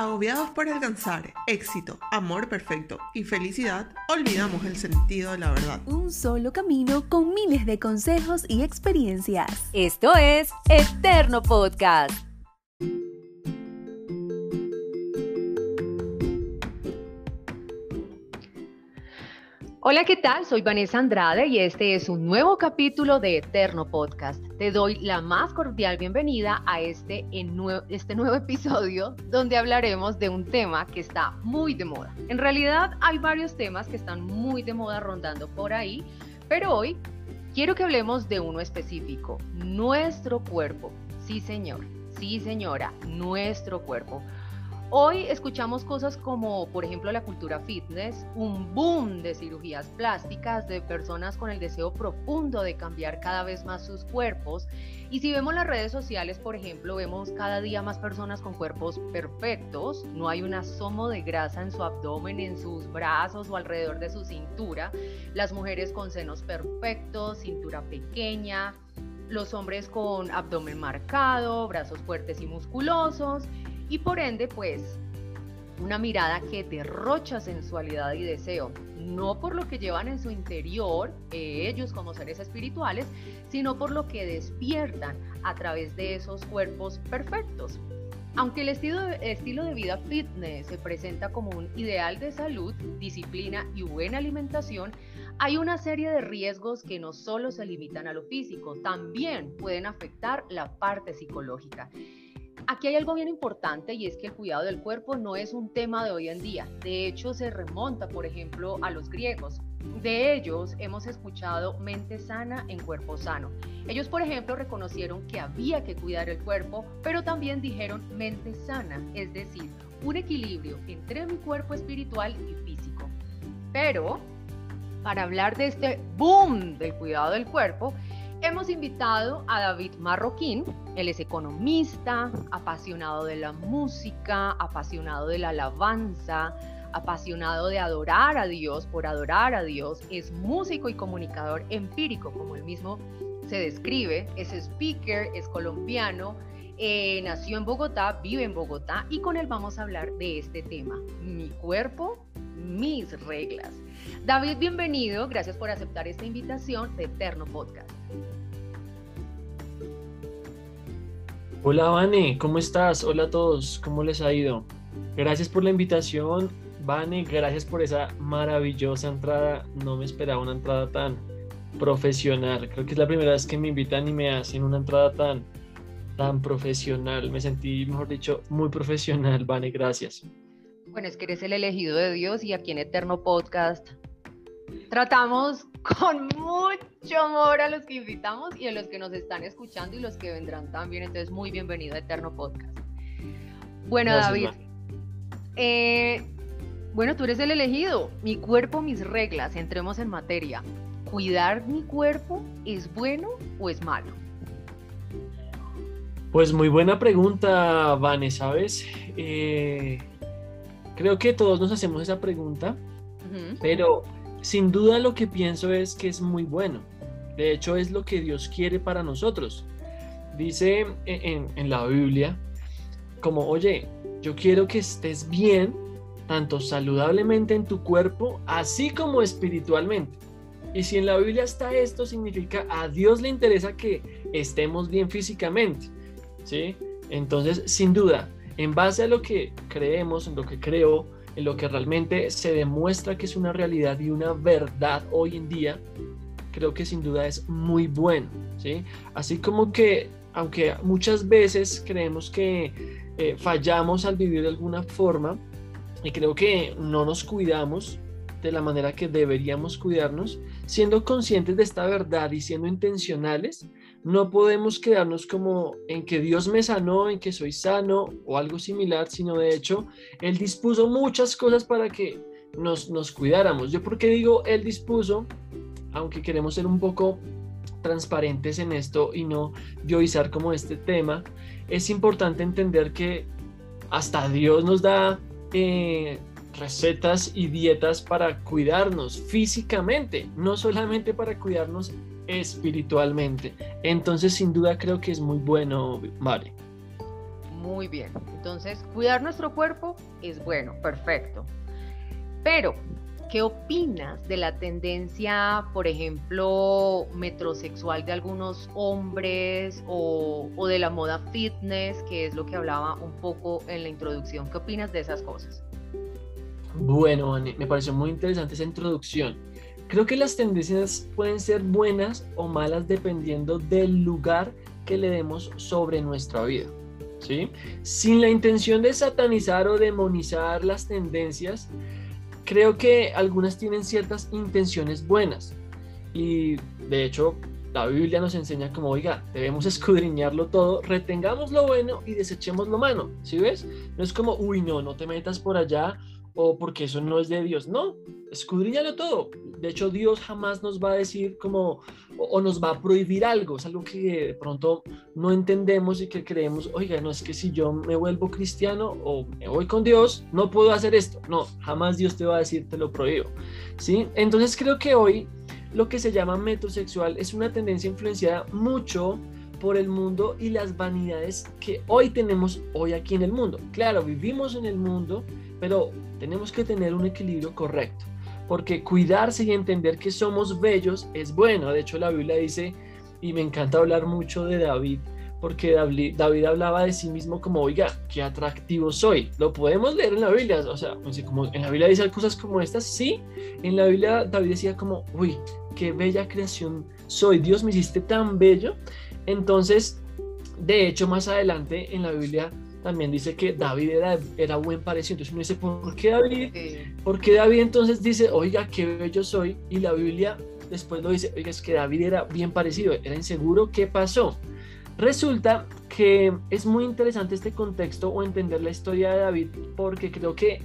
Agobiados por alcanzar éxito, amor perfecto y felicidad, olvidamos el sentido de la verdad. Un solo camino con miles de consejos y experiencias. Esto es Eterno Podcast. Hola, ¿qué tal? Soy Vanessa Andrade y este es un nuevo capítulo de Eterno Podcast. Te doy la más cordial bienvenida a este, este nuevo episodio donde hablaremos de un tema que está muy de moda. En realidad hay varios temas que están muy de moda rondando por ahí, pero hoy quiero que hablemos de uno específico, nuestro cuerpo. Sí, señor, sí, señora, nuestro cuerpo. Hoy escuchamos cosas como, por ejemplo, la cultura fitness, un boom de cirugías plásticas, de personas con el deseo profundo de cambiar cada vez más sus cuerpos. Y si vemos las redes sociales, por ejemplo, vemos cada día más personas con cuerpos perfectos, no hay un asomo de grasa en su abdomen, en sus brazos o alrededor de su cintura. Las mujeres con senos perfectos, cintura pequeña, los hombres con abdomen marcado, brazos fuertes y musculosos y por ende pues una mirada que derrocha sensualidad y deseo, no por lo que llevan en su interior eh, ellos como seres espirituales, sino por lo que despiertan a través de esos cuerpos perfectos. Aunque el estilo estilo de vida fitness se presenta como un ideal de salud, disciplina y buena alimentación, hay una serie de riesgos que no solo se limitan a lo físico, también pueden afectar la parte psicológica. Aquí hay algo bien importante y es que el cuidado del cuerpo no es un tema de hoy en día. De hecho, se remonta, por ejemplo, a los griegos. De ellos hemos escuchado mente sana en cuerpo sano. Ellos, por ejemplo, reconocieron que había que cuidar el cuerpo, pero también dijeron mente sana, es decir, un equilibrio entre mi cuerpo espiritual y físico. Pero, para hablar de este boom del cuidado del cuerpo, Hemos invitado a David Marroquín, él es economista, apasionado de la música, apasionado de la alabanza, apasionado de adorar a Dios, por adorar a Dios, es músico y comunicador empírico, como él mismo se describe, es speaker, es colombiano, eh, nació en Bogotá, vive en Bogotá y con él vamos a hablar de este tema, mi cuerpo, mis reglas. David, bienvenido, gracias por aceptar esta invitación de Eterno Podcast. Hola Vane, ¿cómo estás? Hola a todos, ¿cómo les ha ido? Gracias por la invitación, Vane, gracias por esa maravillosa entrada. No me esperaba una entrada tan profesional. Creo que es la primera vez que me invitan y me hacen una entrada tan, tan profesional. Me sentí, mejor dicho, muy profesional, Vane, gracias. Bueno, es que eres el elegido de Dios y aquí en Eterno Podcast tratamos con mucho amor a los que invitamos y a los que nos están escuchando y los que vendrán también. Entonces, muy bienvenido a Eterno Podcast. Bueno, David. Eh, bueno, tú eres el elegido. Mi cuerpo, mis reglas. Entremos en materia. ¿Cuidar mi cuerpo es bueno o es malo? Pues muy buena pregunta, Vane, ¿sabes? Eh, creo que todos nos hacemos esa pregunta, pero sin duda lo que pienso es que es muy bueno. De hecho, es lo que Dios quiere para nosotros. Dice en, la Biblia, como, oye, yo quiero que estés bien, tanto saludablemente en tu cuerpo, así como espiritualmente. Y si en la Biblia está esto, significa a Dios le interesa que estemos bien físicamente. ¿sí? Entonces, sin duda, en base a lo que creemos, en lo que creo, en lo que realmente se demuestra que es una realidad y una verdad hoy en día, creo que sin duda es muy bueno, ¿sí? Así como que, aunque muchas veces creemos que eh, fallamos al vivir de alguna forma, y creo que no nos cuidamos de la manera que deberíamos cuidarnos, siendo conscientes de esta verdad y siendo intencionales, no podemos quedarnos como en que Dios me sanó, en que soy sano o algo similar, sino de hecho, Él dispuso muchas cosas para que nos, nos cuidáramos. Yo porque digo Él dispuso, aunque queremos ser un poco transparentes en esto y no llovizar como este tema, es importante entender que hasta Dios nos da eh, recetas y dietas para cuidarnos físicamente, no solamente para cuidarnos espiritualmente. Entonces, sin duda, creo que es muy bueno, vale. Muy bien. Entonces, cuidar nuestro cuerpo es bueno, perfecto. Pero, ¿qué opinas de la tendencia, por ejemplo, metrosexual de algunos hombres o, o, de la moda fitness, que es lo que hablaba un poco en la introducción? ¿Qué opinas de esas cosas? Bueno, me pareció muy interesante esa introducción. Creo que las tendencias pueden ser buenas o malas dependiendo del lugar que le demos sobre nuestra vida. ¿sí? Sin la intención de satanizar o demonizar las tendencias, creo que algunas tienen ciertas intenciones buenas. Y de hecho, la Biblia nos enseña como, oiga, debemos escudriñarlo todo, retengamos lo bueno y desechemos lo malo, ¿sí ves? No es como, uy, no, no te metas por allá o porque eso no es de Dios. No, escudriñalo todo. De hecho, Dios jamás nos va a decir como, o, nos va a prohibir algo. Es algo que de pronto no entendemos y que creemos, oiga, no es que si yo me vuelvo cristiano o me voy con Dios, no puedo hacer esto. No, jamás Dios te va a decir, te lo prohíbo. ¿Sí? Entonces creo que hoy lo que se llama metrosexual es una tendencia influenciada mucho por el mundo y las vanidades que hoy tenemos hoy aquí en el mundo. Claro, vivimos en el mundo, pero tenemos que tener un equilibrio correcto, porque cuidarse y entender que somos bellos es bueno. De hecho, la Biblia dice, y me encanta hablar mucho de David, porque David, hablaba de sí mismo como, oiga, qué atractivo soy. Lo podemos leer en la Biblia, o sea, como en la Biblia dice cosas como estas, sí, en la Biblia David decía como, uy, qué bella creación soy, Dios me hiciste tan bello. Entonces, de hecho, más adelante en la Biblia también dice que David era, era buen parecido. Entonces uno dice, ¿por qué David? ¿Por qué David entonces dice, oiga, qué bello soy? Y la Biblia después lo dice, oiga, es que David era bien parecido, era inseguro, ¿qué pasó? Resulta que es muy interesante este contexto o entender la historia de David porque creo que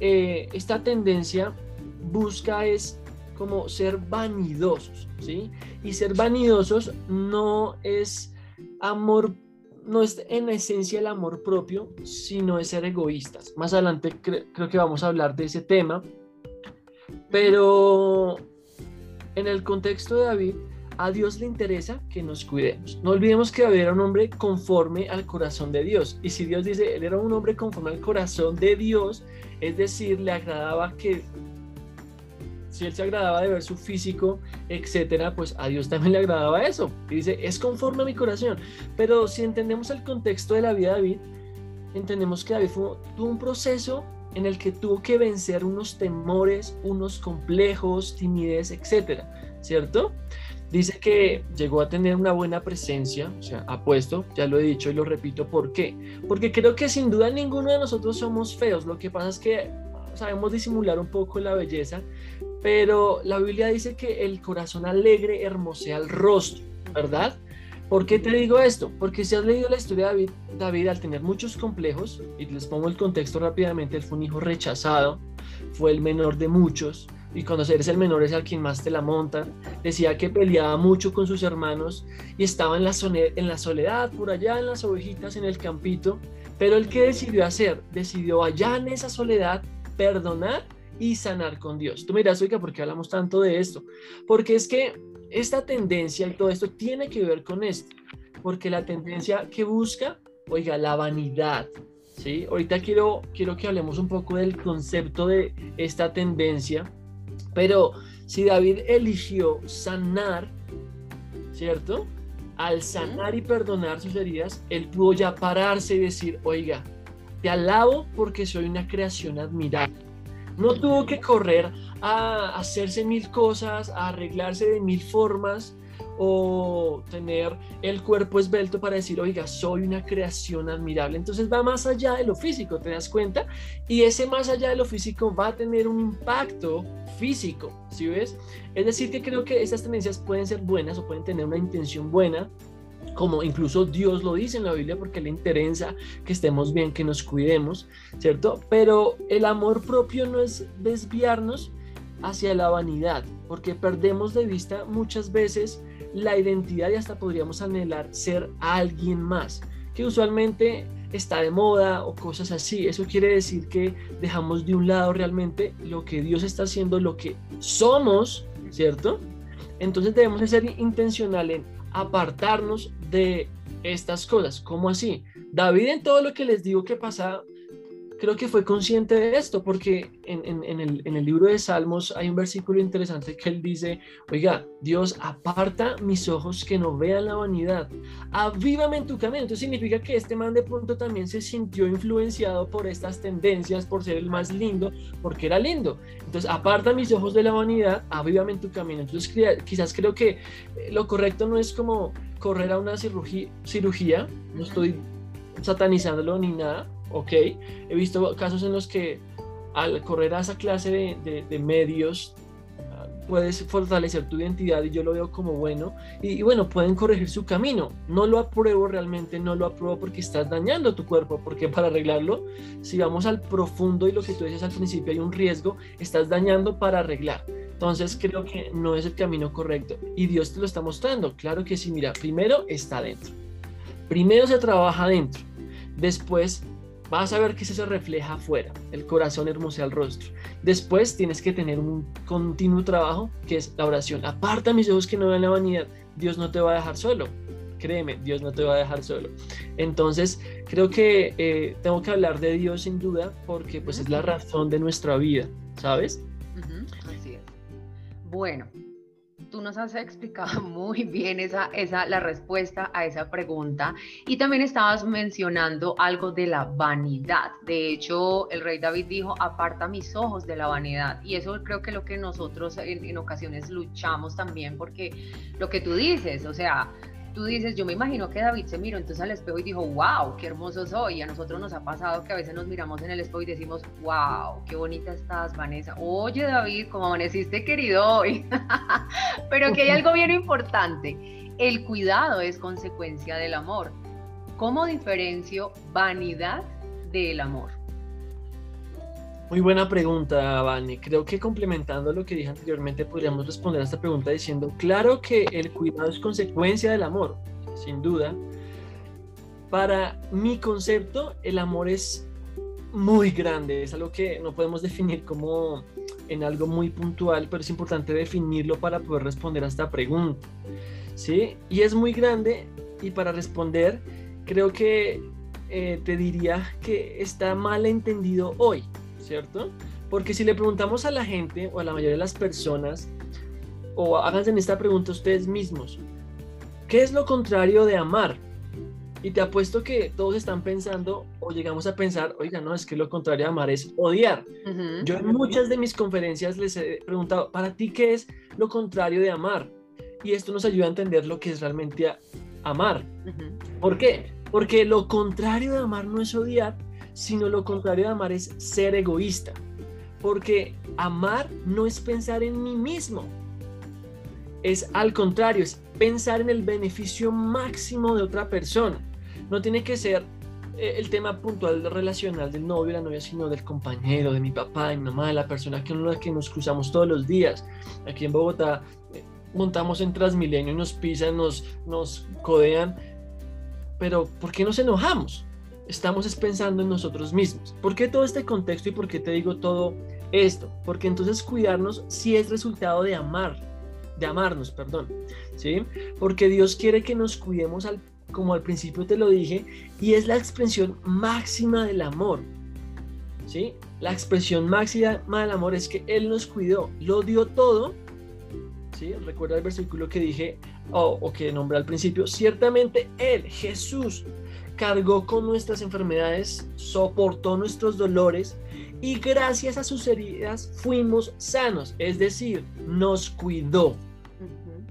eh, esta tendencia busca es como ser vanidosos, ¿sí? Y ser vanidosos no es amor no es en esencia el amor propio, sino es ser egoístas. Más adelante creo que vamos a hablar de ese tema, pero en el contexto de David, a Dios le interesa que nos cuidemos. No olvidemos que David era un hombre conforme al corazón de Dios. Y si Dios dice, él era un hombre conforme al corazón de Dios, es decir, le agradaba que si él se agradaba de ver su físico, etcétera, pues a Dios también le agradaba eso. Y dice, es conforme a mi corazón. Pero si entendemos el contexto de la vida de David, entendemos que David tuvo un proceso en el que tuvo que vencer unos temores, unos complejos, timidez, etcétera, ¿cierto? Dice que llegó a tener una buena presencia, o sea, apuesto, ya lo he dicho y lo repito, ¿por qué? Porque creo que sin duda ninguno de nosotros somos feos, lo que pasa es que sabemos disimular un poco la belleza, pero la Biblia dice que el corazón alegre hermosea el rostro, ¿verdad? ¿Por qué te digo esto? Porque si has leído la historia de David, David al tener muchos complejos, y les pongo el contexto rápidamente, él fue un hijo rechazado, fue el menor de muchos, y cuando eres el menor es al quien más te la montan. Decía que peleaba mucho con sus hermanos y estaba en la, en la soledad, por allá en las ovejitas, en el campito. Pero él qué decidió hacer? Decidió allá en esa soledad perdonar y sanar con Dios. Tú miras, oiga, ¿por qué hablamos tanto de esto? Porque es que esta tendencia y todo esto tiene que ver con esto. Porque la tendencia que busca, oiga, la vanidad. ¿sí? Ahorita quiero, quiero que hablemos un poco del concepto de esta tendencia. Pero si David eligió sanar, ¿cierto? Al sanar y perdonar sus heridas, él pudo ya pararse y decir, oiga, te alabo porque soy una creación admirable. No tuvo que correr a hacerse mil cosas, a arreglarse de mil formas o tener el cuerpo esbelto para decir, oiga, soy una creación admirable. Entonces va más allá de lo físico, ¿te das cuenta? Y ese más allá de lo físico va a tener un impacto físico, ¿sí ves? Es decir, que creo que esas tendencias pueden ser buenas o pueden tener una intención buena, como incluso Dios lo dice en la Biblia porque le interesa que estemos bien, que nos cuidemos, ¿cierto? Pero el amor propio no es desviarnos hacia la vanidad, porque perdemos de vista muchas veces la identidad y hasta podríamos anhelar ser alguien más, que usualmente está de moda o cosas así. Eso quiere decir que dejamos de un lado realmente lo que Dios está haciendo, lo que somos, ¿cierto? Entonces debemos ser intencionales en apartarnos de estas cosas. ¿Cómo así? David en todo lo que les digo que pasa, creo que fue consciente de esto, porque en, el, libro de Salmos hay un versículo interesante que él dice, oiga, Dios aparta mis ojos que no vean la vanidad, avívame en tu camino. Entonces significa que este man de pronto también se sintió influenciado por estas tendencias, por ser el más lindo, porque era lindo. Entonces, aparta mis ojos de la vanidad, avívame en tu camino. Entonces, quizás creo que eh, lo correcto no es como correr a una cirugía, cirugía no estoy satanizándolo ni nada, ok. He visto casos en los que al correr a esa clase de, medios ah, puedes fortalecer tu identidad y yo lo veo como bueno. Y, bueno pueden corregir su camino. No lo apruebo realmente no lo apruebo porque estás dañando tu cuerpo porque para arreglarlo si vamos al profundo y lo que tú dices al principio hay un riesgo estás dañando para arreglar. Entonces creo que no es el camino correcto y Dios te lo está mostrando. Claro que sí mira primero está dentro. Primero se trabaja dentro después vas a ver que eso se refleja afuera, el corazón hermosea el rostro. Después tienes que tener un continuo trabajo que es la oración. Aparta mis ojos que no vean la vanidad. Dios no te va a dejar solo. Créeme, Dios no te va a dejar solo. Entonces, creo que eh, tengo que hablar de Dios sin duda porque pues es la razón de nuestra vida, ¿sabes? Así es. Bueno, tú nos has explicado muy bien esa, esa, la respuesta a esa pregunta y también estabas mencionando algo de la vanidad. De hecho, el rey David dijo, aparta mis ojos de la vanidad. Y eso creo que es lo que nosotros en, en ocasiones luchamos también, porque lo que tú dices, o sea, tú dices, yo me imagino que David se miró entonces al espejo y dijo, wow, qué hermoso soy. Y a nosotros nos ha pasado que a veces nos miramos en el espejo y decimos, wow, qué bonita estás, Vanessa. Oye, David, ¿cómo amaneciste querido hoy? Pero que hay algo bien importante. El cuidado es consecuencia del amor. ¿Cómo diferencio vanidad del amor? Muy buena pregunta, Vani. Creo que complementando lo que dije anteriormente, podríamos responder a esta pregunta diciendo, claro que el cuidado es consecuencia del amor, sin duda. Para mi concepto, el amor es muy grande, es algo que no podemos definir como en algo muy puntual, pero es importante definirlo para poder responder a esta pregunta. ¿sí? Y es muy grande y para responder, creo que eh, te diría que está mal entendido hoy. ¿Cierto? Porque si le preguntamos a la gente o a la mayoría de las personas, o háganse en esta pregunta ustedes mismos, ¿qué es lo contrario de amar? Y te apuesto que todos están pensando o llegamos a pensar, oiga, no, es que lo contrario de amar es odiar. Yo en muchas de mis conferencias les he preguntado, ¿para ti qué es lo contrario de amar? Y esto nos ayuda a entender lo que es realmente amar. ¿Por qué? Porque lo contrario de amar no es odiar, sino lo contrario de amar es ser egoísta. Porque amar no es pensar en mí mismo, es al contrario, es pensar en el beneficio máximo de otra persona. No tiene que ser eh, el tema puntual relacional del novio, la novia, sino del compañero, de mi papá, de mi mamá, de la persona que, uno, que nos cruzamos todos los días. Aquí en Bogotá eh, montamos en Transmilenio, nos pisan, nos, nos codean, pero ¿por qué nos enojamos? Estamos pensando en nosotros mismos. ¿Por qué todo este contexto y por qué te digo todo esto? Porque entonces cuidarnos sí es resultado de amar, de amarnos, perdón, ¿sí? Porque Dios quiere que nos cuidemos al, como al principio te lo dije, y es la expresión máxima del amor, ¿sí? La expresión máxima del amor es que Él nos cuidó, lo dio todo, ¿sí? Recuerda el versículo que dije, o, o que nombré al principio, ciertamente Él, Jesús, cargó con nuestras enfermedades, soportó nuestros dolores y gracias a sus heridas fuimos sanos, es decir, nos cuidó.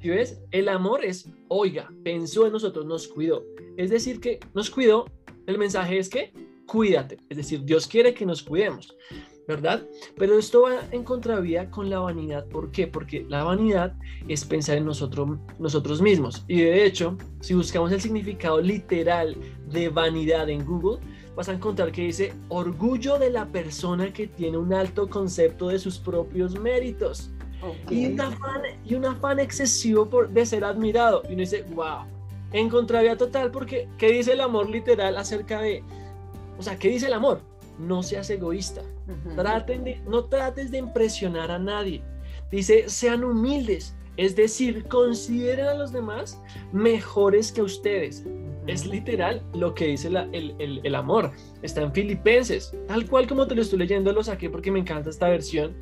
¿Sí ves? El amor es, oiga, pensó en nosotros, nos cuidó. Es decir, que nos cuidó, el mensaje es que cuídate, es decir, Dios quiere que nos cuidemos. ¿Verdad? Pero esto va en contravía con la vanidad. ¿Por qué? Porque la vanidad es pensar en nosotros, nosotros mismos. Y de hecho, si buscamos el significado literal de vanidad en Google, vas a encontrar que dice orgullo de la persona que tiene un alto concepto de sus propios méritos. Y, un afán, y un afán excesivo por, de ser admirado. Y uno dice, wow, en contravía total, porque ¿qué dice el amor literal acerca de, o sea, ¿qué dice el amor? No seas egoísta. Traten de, no trates de impresionar a nadie. Dice, sean humildes, es decir, consideren a los demás mejores que ustedes. Es literal lo que dice el, amor. Está en Filipenses. Tal cual como te lo estoy leyendo, lo saqué porque me encanta esta versión.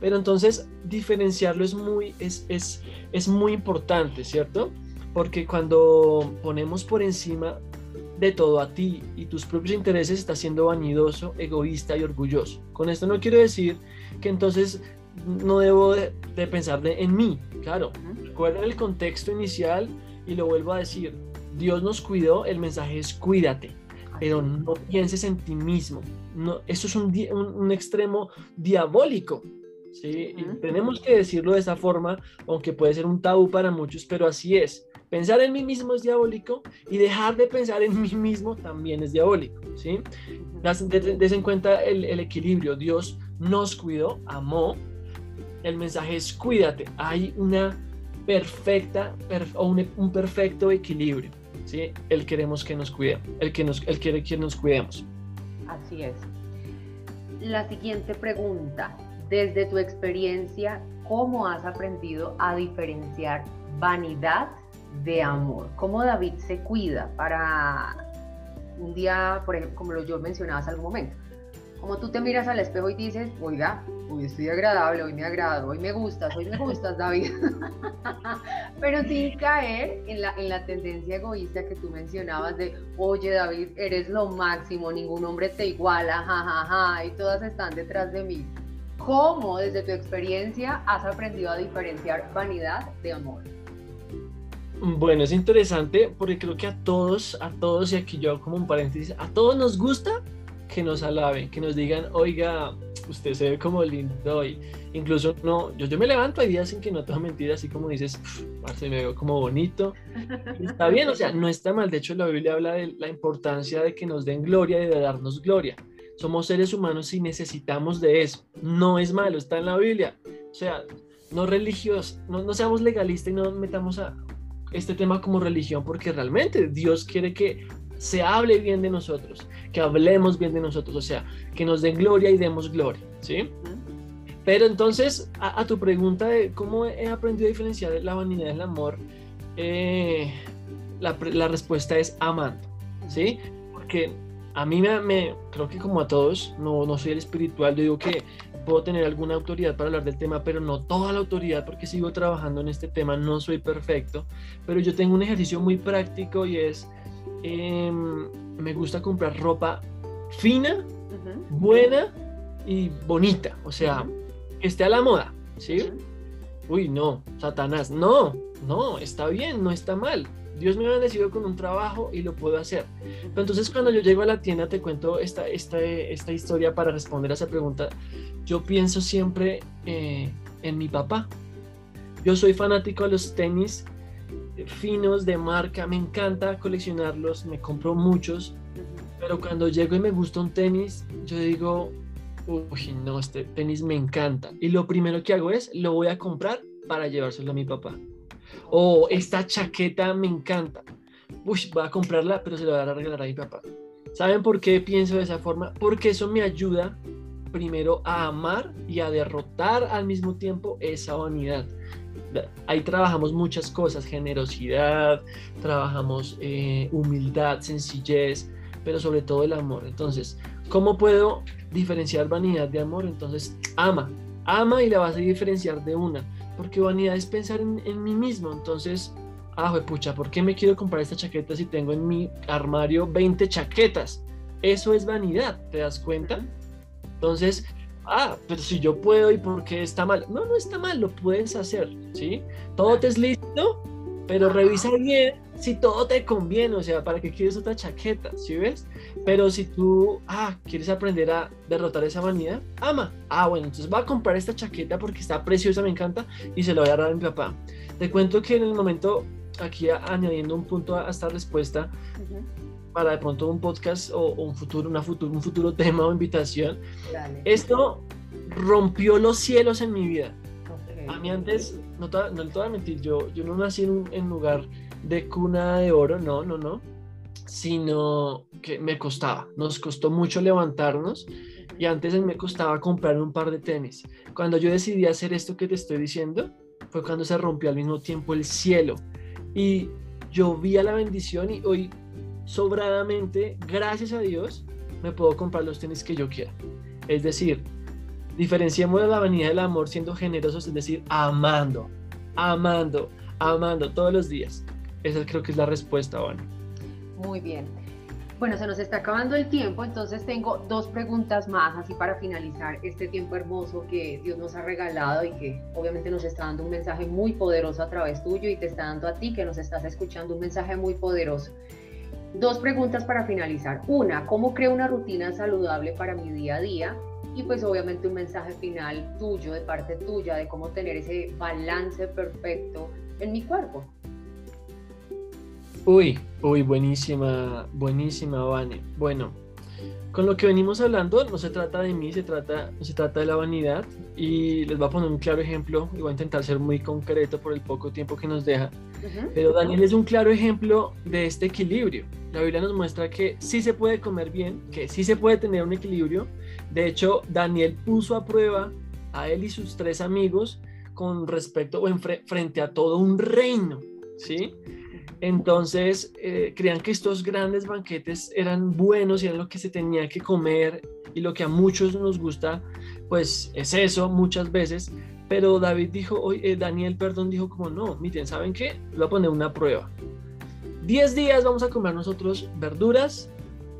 Pero entonces diferenciarlo es muy, es, es, es muy importante, ¿cierto? Porque cuando ponemos por encima de todo a ti y tus propios intereses, estás siendo vanidoso, egoísta y orgulloso. Con esto no quiero decir que entonces no debo de, pensar en mí. Claro, recuerda el contexto inicial y lo vuelvo a decir. Dios nos cuidó, el mensaje es cuídate, pero no pienses en ti mismo. No, eso es un, un, extremo diabólico. ¿sí? tenemos que decirlo de esa forma, aunque puede ser un tabú para muchos, pero así es. Pensar en mí mismo es diabólico y dejar de pensar en mí mismo también es diabólico. ¿sí? Des en cuenta el, el equilibrio. Dios nos cuidó, amó. El mensaje es cuídate. Hay una perfecta o un, perfecto equilibrio. ¿sí? Él queremos que nos cuide, el quiere que nos cuidemos. Así es. La siguiente pregunta, desde tu experiencia, ¿cómo has aprendido a diferenciar vanidad de amor? ¿Cómo David se cuida para un día, por ejemplo, como yo mencionaba hace algún momento? Como tú te miras al espejo y dices, oiga, hoy estoy agradable, hoy me agrado, hoy me gustas, hoy me gustas, David. Pero sin caer en la, en la tendencia egoísta que tú mencionabas de, oye, David, eres lo máximo, ningún hombre te iguala, jajaja, y todas están detrás de mí. ¿Cómo, desde tu experiencia, has aprendido a diferenciar vanidad de amor? Bueno, es interesante porque creo que a todos, a todos, y aquí yo como un paréntesis, a todos nos gusta que nos alaben, que nos digan, oiga, usted se ve como lindo y incluso no, yo, yo me levanto hay días en que no tengo mentiras, así como dices, me veo como bonito. está bien, o sea, no está mal. De hecho, la Biblia habla de la importancia de que nos den gloria y de darnos gloria. Somos seres humanos y necesitamos de eso. No es malo, está en la Biblia. O sea, no religiosos, no, no seamos legalistas y no metamos a este tema como religión, porque realmente Dios quiere que se hable bien de nosotros, que hablemos bien de nosotros, o sea, que nos den gloria y demos gloria, ¿sí? Pero entonces, a, tu pregunta de cómo he aprendido a diferenciar la vanidad del amor, eh, la, la, respuesta es amando, ¿sí? Porque a mí me, creo que como a todos, no, no soy el espiritual, yo digo que puedo tener alguna autoridad para hablar del tema, pero no toda la autoridad porque sigo trabajando en este tema, no soy perfecto, pero yo tengo un ejercicio muy práctico y es Em, me gusta comprar ropa fina, buena y bonita, o sea, que esté a la moda, ¿sí? Uy, no, Satanás, no, no, está bien, no está mal. Dios me ha bendecido con un trabajo y lo puedo hacer. Pero entonces cuando yo llego a la tienda te cuento esta, esta, esta historia para responder a esa pregunta. Yo pienso siempre eh, en mi papá. Yo soy fanático de los tenis finos de marca, me encanta coleccionarlos, me compro muchos, pero cuando llego y me gusta un tenis, yo digo, uy, no, este tenis me encanta. Y lo primero que hago es, lo voy a comprar para llevárselo a mi papá. O esta chaqueta me encanta. Uy, voy a comprarla, pero se la voy a regalar a mi papá. ¿Saben por qué pienso de esa forma? Porque eso me ayuda primero a amar y a derrotar al mismo tiempo esa vanidad ahí trabajamos muchas cosas, generosidad, trabajamos eh, humildad, sencillez, pero sobre todo el amor. Entonces, ¿cómo puedo diferenciar vanidad de amor? Entonces, ama, ama y la vas a diferenciar de una, porque vanidad es pensar en, mí mismo. Entonces, ah, pucha, ¿por qué me quiero comprar esta chaqueta si tengo en mi armario 20 chaquetas? Eso es vanidad, ¿te das cuenta? Entonces, ah, pero si yo puedo y por qué está mal. No, no está mal, lo puedes hacer, ¿sí? Todo te es listo, pero revisa bien si todo te conviene, o sea, ¿para qué quieres otra chaqueta? ¿Sí ves? Pero si tú, ah, quieres aprender a derrotar esa vanidad, ama. Ah, bueno, entonces voy a comprar esta chaqueta porque está preciosa, me encanta, y se lo voy a dar a mi papá. Te cuento que en el momento, aquí añadiendo un punto a esta respuesta, para de pronto un podcast o, un, futuro, una futuro, un futuro tema o invitación. Esto rompió los cielos en mi vida. A mí antes, no te, no voy a mentir, yo, yo no nací en un lugar de cuna de oro, no, no, no, sino que me costaba, nos costó mucho levantarnos y antes me costaba comprar un par de tenis. Cuando yo decidí hacer esto que te estoy diciendo, fue cuando se rompió al mismo tiempo el cielo y yo vi a la bendición y hoy sobradamente, gracias a Dios, me puedo comprar los tenis que yo quiera. Es decir, diferenciemos la vanidad del amor siendo generosos, es decir, amando, amando, amando todos los días. Esa creo que es la respuesta, Vani. Muy bien. Bueno, se nos está acabando el tiempo, entonces tengo dos preguntas más, así para finalizar este tiempo hermoso que Dios nos ha regalado y que obviamente nos está dando un mensaje muy poderoso a través tuyo y te está dando a ti que nos estás escuchando un mensaje muy poderoso. Dos preguntas para finalizar. Una, ¿cómo creo una rutina saludable para mi día a día? Y pues obviamente un mensaje final tuyo, de parte tuya, de cómo tener ese balance perfecto en mi cuerpo. Uy, uy, buenísima, buenísima, Vane. Bueno, con lo que venimos hablando, no se trata de mí, se trata, se trata de la vanidad. Y les voy a poner un claro ejemplo y voy a intentar ser muy concreto por el poco tiempo que nos deja. Pero Daniel es un claro ejemplo de este equilibrio. La Biblia nos muestra que sí se puede comer bien, que sí se puede tener un equilibrio. De hecho, Daniel puso a prueba a él y sus tres amigos con respecto o en frente a todo un reino, ¿sí? Entonces, eh, creían que estos grandes banquetes eran buenos y eran lo que se tenía que comer y lo que a muchos nos gusta, pues es eso muchas veces. Pero David dijo, oye, eh, Daniel, perdón, dijo como, no, miren, ¿saben qué? Voy a poner una prueba. Diez días vamos a comer nosotros verduras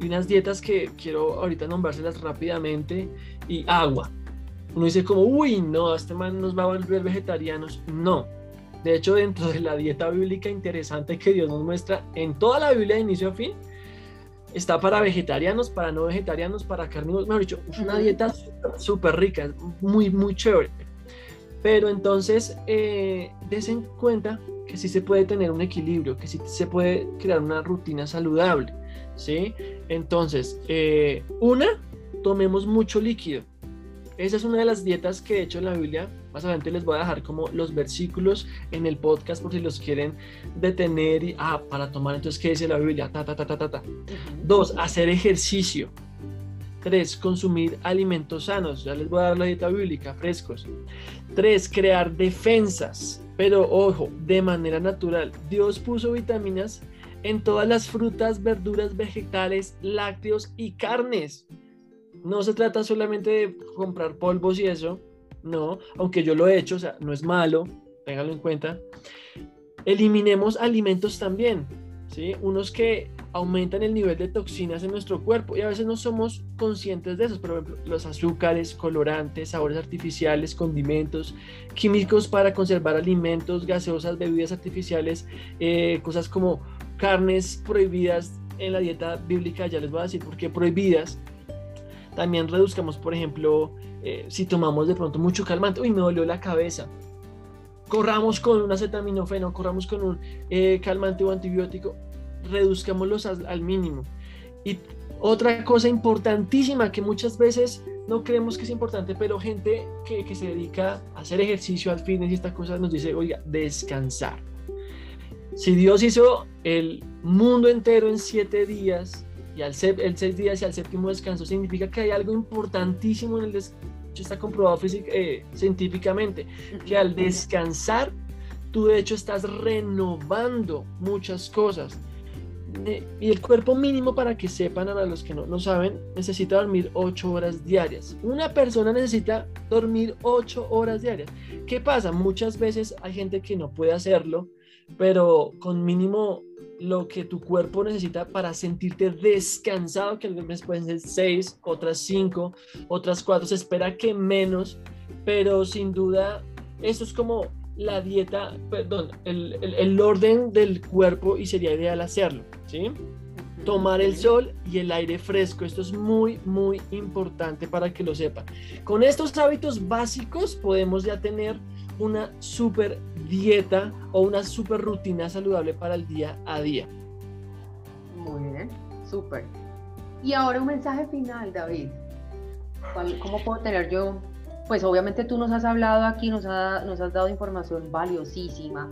y unas dietas que quiero ahorita nombrárselas rápidamente y agua. Uno dice como, uy, no, este man nos va a volver vegetarianos. No, de hecho, dentro de la dieta bíblica interesante que Dios nos muestra en toda la Biblia de inicio a fin, está para vegetarianos, para no vegetarianos, para carnívoros, mejor dicho, una dieta súper rica, muy, muy chévere. Pero entonces, eh, en cuenta que sí se puede tener un equilibrio, que sí se puede crear una rutina saludable, ¿sí? Entonces, eh, una, tomemos mucho líquido. Esa es una de las dietas que he hecho en la Biblia más adelante les voy a dejar como los versículos en el podcast por si los quieren detener y, ah, para tomar entonces, ¿qué dice la Biblia? Ta, ta, ta, ta, ta, ta. Dos, hacer ejercicio. Tres, consumir alimentos sanos. Ya les voy a dar la dieta bíblica, frescos. Tres, crear defensas. Pero ojo, de manera natural. Dios puso vitaminas en todas las frutas, verduras, vegetales, lácteos y carnes. No se trata solamente de comprar polvos y eso, no, aunque yo lo he hecho, o sea, no es malo, ténganlo en cuenta. Eliminemos alimentos también, ¿sí? Unos que aumentan el nivel de toxinas en nuestro cuerpo y a veces no somos conscientes de eso. Por ejemplo, los azúcares, colorantes, sabores artificiales, condimentos, químicos para conservar alimentos, gaseosas, bebidas artificiales, eh, cosas como carnes prohibidas en la dieta bíblica, ya les voy a decir por qué prohibidas. También reduzcamos, por ejemplo, eh, si tomamos de pronto mucho calmante, uy, me dolió la cabeza. Corramos con un acetaminofeno, corramos con un eh, calmante o antibiótico, reduzcámoslos al, mínimo. Y otra cosa importantísima que muchas veces no creemos que es importante, pero gente que, que se dedica a hacer ejercicio, al fitness y estas cosas nos dice, oiga, descansar. Si Dios hizo el mundo entero en siete días y al el seis días y al séptimo descanso, significa que hay algo importantísimo en el, descanso está comprobado eh, científicamente, que al descansar, tú de hecho estás renovando muchas cosas. y el cuerpo mínimo, para que sepan, a los que no, no saben, necesita dormir 8 horas diarias. Una persona necesita dormir 8 horas diarias. ¿Qué pasa? Muchas veces hay gente que no puede hacerlo, pero con mínimo lo que tu cuerpo necesita para sentirte descansado, que algunas pueden ser seis, otras cinco, otras cuatro, se espera que menos, pero sin duda eso es como la dieta, perdón, el, el, orden del cuerpo y sería ideal hacerlo, ¿sí? Tomar el sol y el aire fresco, esto es muy, muy importante para que lo sepan. Con estos hábitos básicos podemos ya tener una super dieta o una super rutina saludable para el día a día. Muy bien, súper. Y ahora un mensaje final, David. ¿Cómo puedo tener yo? Pues obviamente tú nos has hablado aquí, nos, has dado información valiosísima,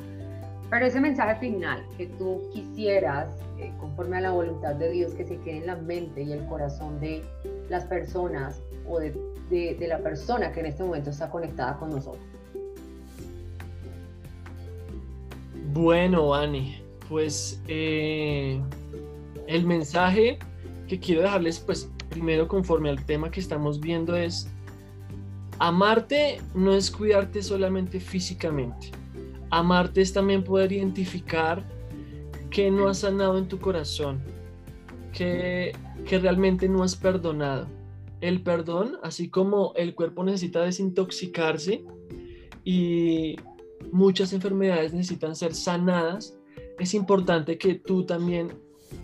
pero ese mensaje final que tú quisieras, eh, conforme a la voluntad de Dios, que se quede en la mente y el corazón de las personas o de, de la persona que en este momento está conectada con nosotros. Bueno, Ani, pues eh, el mensaje que quiero dejarles, pues primero conforme al tema que estamos viendo es, amarte no es cuidarte solamente físicamente. Amarte es también poder identificar que no has sanado en tu corazón, que, que realmente no has perdonado. El perdón, así como el cuerpo necesita desintoxicarse y muchas enfermedades necesitan ser sanadas, es importante que tú también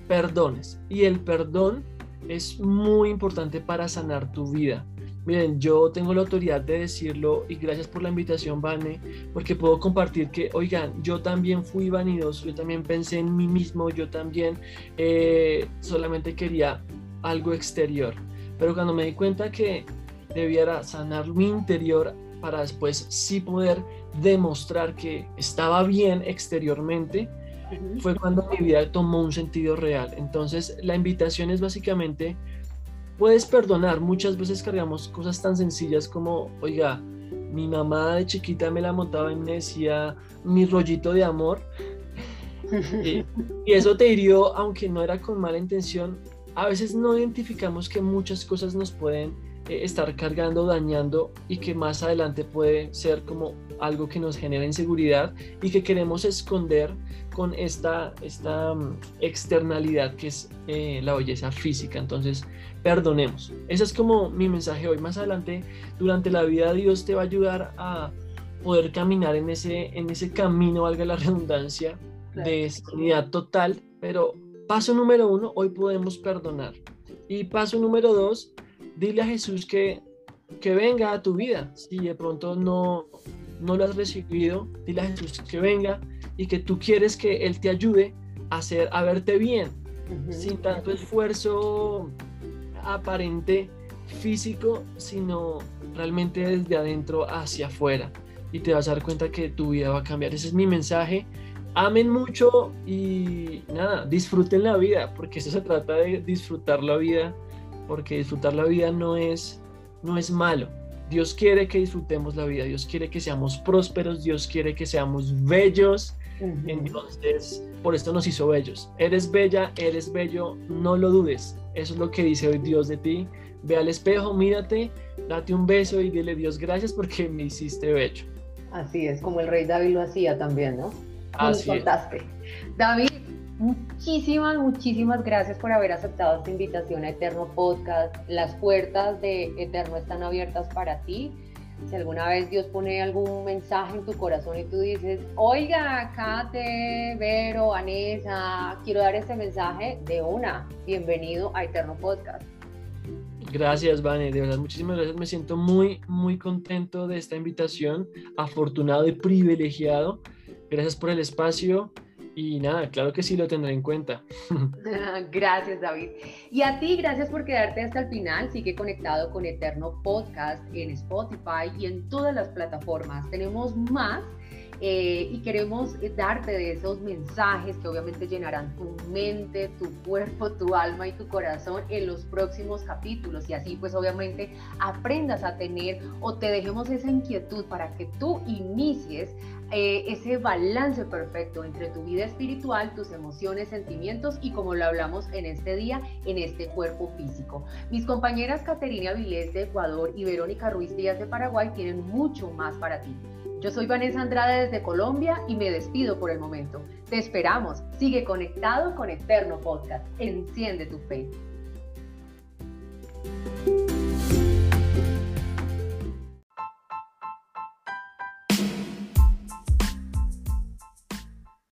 perdones. Y el perdón es muy importante para sanar tu vida. Miren, yo tengo la autoridad de decirlo y gracias por la invitación, Vane, porque puedo compartir que, oigan, yo también fui vanidoso, yo también pensé en mí mismo, yo también eh, solamente quería algo exterior. Pero cuando me di cuenta que debiera sanar mi interior para después sí poder demostrar que estaba bien exteriormente, fue cuando mi vida tomó un sentido real. Entonces, la invitación es básicamente, puedes perdonar. Muchas veces cargamos cosas tan sencillas como, oiga, mi mamá de chiquita me la montaba y me decía mi rollito de amor. y, y eso te hirió, aunque no era con mala intención. A veces no identificamos que muchas cosas nos pueden eh, estar cargando, dañando y que más adelante puede ser como algo que nos genera inseguridad y que queremos esconder con esta, esta mm, externalidad que es eh, la belleza física. Entonces, perdonemos. Ese es como mi mensaje hoy. Más adelante, durante la vida, Dios te va a ayudar a poder caminar en ese, en ese camino, valga la redundancia, de sanidad total. Pero paso número uno, hoy podemos perdonar. Y paso número dos, dile a Jesús que, que venga a tu vida. Si de pronto no, no lo has recibido, dile a Jesús que venga y que tú quieres que Él te ayude a, hacer, a verte bien, sin tanto esfuerzo aparente físico, sino realmente desde adentro hacia afuera. Y te vas a dar cuenta que tu vida va a cambiar. Ese es mi mensaje. Amen mucho y nada, disfruten la vida, porque eso se trata de disfrutar la vida porque disfrutar la vida no es, no es malo. Dios quiere que disfrutemos la vida, Dios quiere que seamos prósperos, Dios quiere que seamos bellos. Entonces, por esto nos hizo bellos. Eres bella, eres bello, no lo dudes. Eso es lo que dice hoy Dios de ti. Ve al espejo, mírate, date un beso y dile Dios gracias porque me hiciste bello. Así es, como el rey David lo hacía también, ¿no? Así es. David, Muchísimas, muchísimas gracias por haber aceptado esta invitación a Eterno Podcast. Las puertas de Eterno están abiertas para ti. Si alguna vez Dios pone algún mensaje en tu corazón y tú dices, oiga, Kate, Vero, Vanessa, quiero dar este mensaje de una, bienvenido a Eterno Podcast. Gracias, Vane, de verdad, muchísimas gracias. Me siento muy, muy contento de esta invitación, afortunado y privilegiado. Gracias por el espacio y nada, claro que sí lo tendré en cuenta. gracias, David. Y a ti, gracias por quedarte hasta el final. Sigue conectado con Eterno Podcast en Spotify y en todas las plataformas. Tenemos más eh, y queremos darte de esos mensajes que obviamente llenarán tu mente, tu cuerpo, tu alma y tu corazón en los próximos capítulos y así pues obviamente aprendas a tener o te dejemos esa inquietud para que tú inicies eh, ese balance perfecto entre tu vida espiritual, tus emociones, sentimientos y como lo hablamos en este día, en este cuerpo físico. Mis compañeras Caterina Vilés de Ecuador y Verónica Ruiz Díaz de Paraguay tienen mucho más para ti. Yo soy Vanessa Andrade desde Colombia y me despido por el momento. Te esperamos. Sigue conectado con Eterno Podcast. Enciende tu fe.